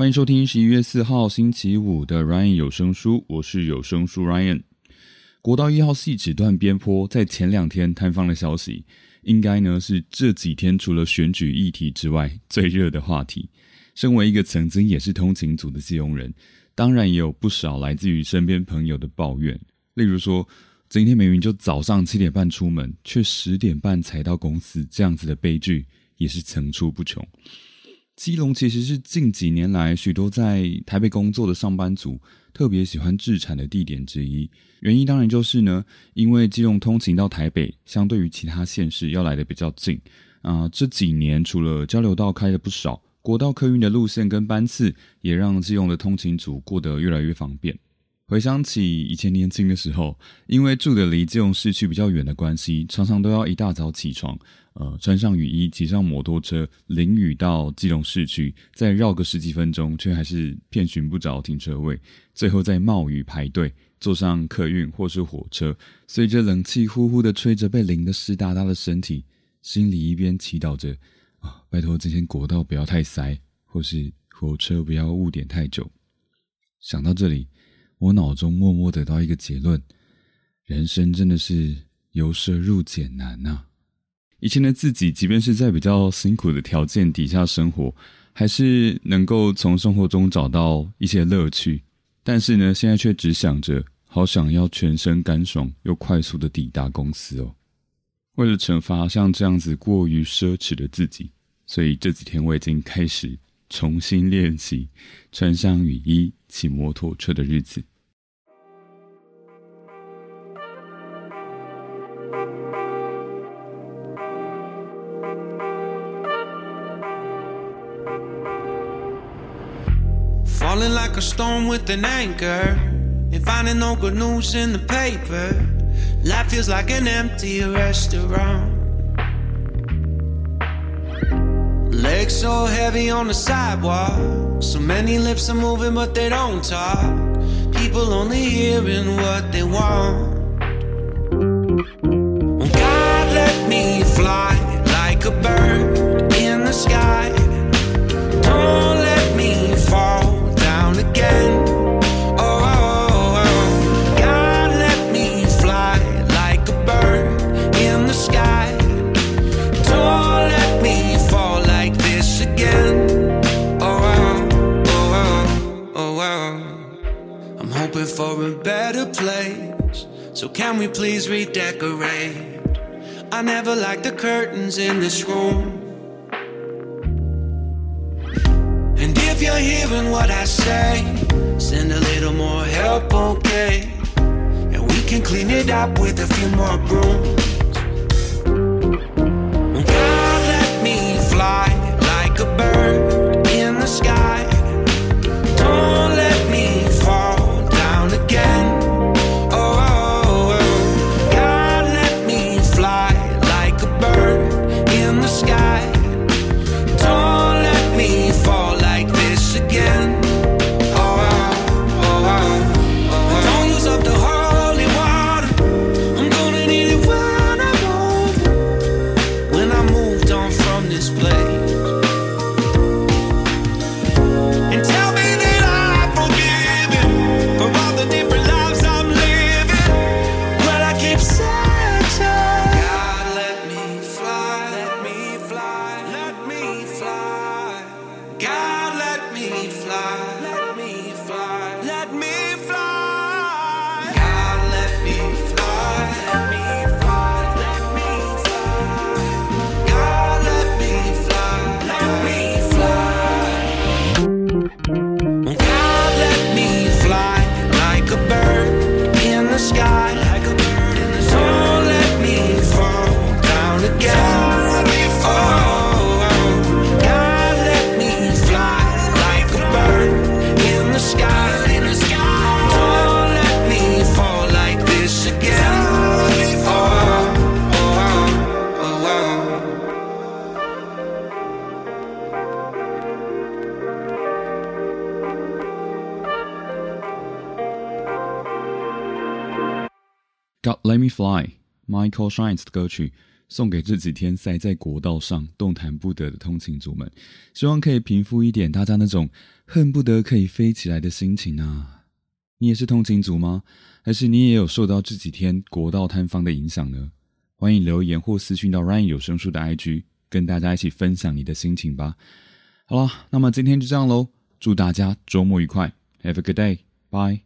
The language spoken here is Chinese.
欢迎收听十一月四号星期五的 Ryan 有声书，我是有声书 Ryan。国道一号细指段边坡在前两天探访的消息，应该呢是这几天除了选举议题之外最热的话题。身为一个曾经也是通勤组的基隆人，当然也有不少来自于身边朋友的抱怨，例如说今天明明就早上七点半出门，却十点半才到公司，这样子的悲剧也是层出不穷。基隆其实是近几年来许多在台北工作的上班族特别喜欢置产的地点之一。原因当然就是呢，因为基隆通勤到台北，相对于其他县市要来的比较近啊。这几年除了交流道开了不少，国道客运的路线跟班次也让基隆的通勤族过得越来越方便。回想起以前年轻的时候，因为住的离基隆市区比较远的关系，常常都要一大早起床，呃，穿上雨衣，骑上摩托车，淋雨到基隆市区，再绕个十几分钟，却还是遍寻不着停车位，最后再冒雨排队，坐上客运或是火车，随着冷气呼呼的吹着被淋得湿哒哒的身体，心里一边祈祷着啊，拜托这天国道不要太塞，或是火车不要误点太久。想到这里。我脑中默默得到一个结论：人生真的是由奢入俭难呐。以前的自己，即便是在比较辛苦的条件底下生活，还是能够从生活中找到一些乐趣。但是呢，现在却只想着好想要全身干爽又快速的抵达公司哦。为了惩罚像这样子过于奢侈的自己，所以这几天我已经开始重新练习穿上雨衣骑摩托车的日子。Falling like a storm with an anchor. And finding no good news in the paper. Life feels like an empty restaurant. Legs so heavy on the sidewalk. So many lips are moving, but they don't talk. People only hearing what they want. For a better place. So, can we please redecorate? I never liked the curtains in this room. And if you're hearing what I say, send a little more help, okay? And we can clean it up with a few more brooms. God Let Me Fly，Michael Shines 的歌曲，送给这几天塞在国道上动弹不得的通勤族们，希望可以平复一点大家那种恨不得可以飞起来的心情啊！你也是通勤族吗？还是你也有受到这几天国道坍方的影响呢？欢迎留言或私讯到 Ryan 有声书的 IG，跟大家一起分享你的心情吧。好了，那么今天就这样喽，祝大家周末愉快，Have a good day，bye。